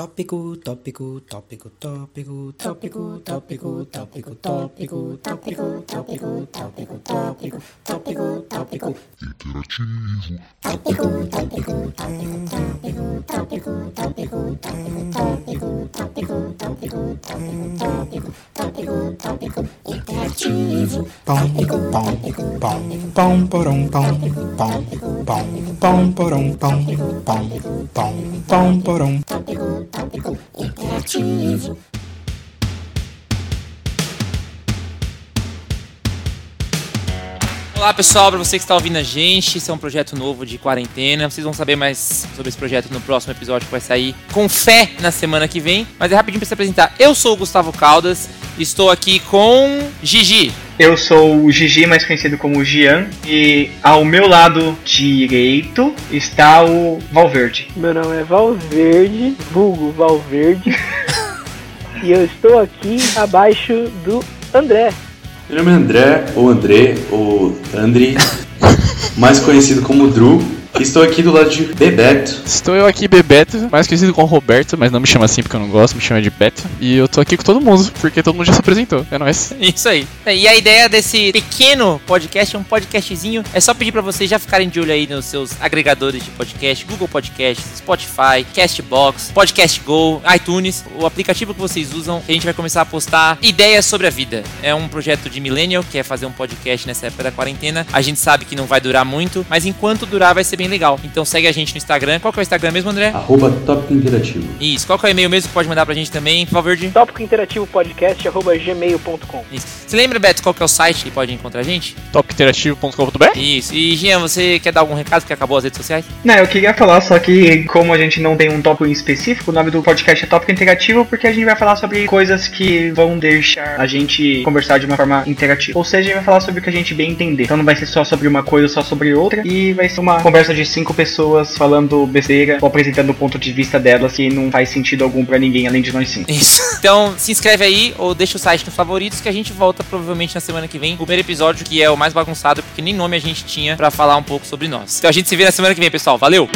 Tópico, tópico, tópico, tópico, tópico, tópico, tópico, tópico, tópico, tópico, tópico, tópico, tópico, tópico, interativo. Tópico, tópico, tópico, tópico, tópico, tópico, tópico, tópico, tópico, tópico, tópico, tópico, interativo. Pom, pom, pom, pom, porom, pom, pom, Olá pessoal, para você que está ouvindo a gente, esse é um projeto novo de quarentena. Vocês vão saber mais sobre esse projeto no próximo episódio que vai sair com fé na semana que vem. Mas é rapidinho para se apresentar. Eu sou o Gustavo Caldas, estou aqui com Gigi. Eu sou o Gigi, mais conhecido como Gian, e ao meu lado direito está o Valverde. Meu nome é Valverde, vulgo Valverde, e eu estou aqui abaixo do André. Meu nome é André, ou André, ou Andri, mais conhecido como Drew. Estou aqui do lado de Bebeto. Estou eu aqui, Bebeto, mais conhecido como Roberto, mas não me chama assim porque eu não gosto, me chama de Beto. E eu tô aqui com todo mundo, porque todo mundo já se apresentou. É nóis. Isso aí. E a ideia desse pequeno podcast, um podcastzinho, é só pedir para vocês já ficarem de olho aí nos seus agregadores de podcast, Google Podcasts, Spotify, Castbox, Podcast Go, iTunes, o aplicativo que vocês usam, que a gente vai começar a postar ideias sobre a vida. É um projeto de millennial, que é fazer um podcast nessa época da quarentena. A gente sabe que não vai durar muito, mas enquanto durar vai ser bem legal. Então segue a gente no Instagram. Qual que é o Instagram mesmo, André? Arroba Tópico Interativo. Isso. Qual que é o e-mail mesmo que pode mandar pra gente também, por favor, de... Tópico Interativo Podcast, arroba gmail.com. Isso. Você lembra, Beto, qual que é o site que pode encontrar a gente? Topinterativo.com.br Isso. E, Jean, você quer dar algum recado que acabou as redes sociais? Não, eu queria falar só que, como a gente não tem um tópico em específico, o nome do podcast é Tópico Interativo, porque a gente vai falar sobre coisas que vão deixar a gente conversar de uma forma interativa. Ou seja, a gente vai falar sobre o que a gente bem entender. Então não vai ser só sobre uma coisa, só sobre outra, e vai ser uma conversa de cinco pessoas falando besteira ou apresentando o ponto de vista delas que não faz sentido algum pra ninguém além de nós cinco. Isso. Então se inscreve aí ou deixa o site nos favoritos que a gente volta provavelmente na semana que vem. O primeiro episódio que é o mais bagunçado porque nem nome a gente tinha pra falar um pouco sobre nós. Então a gente se vê na semana que vem, pessoal. Valeu!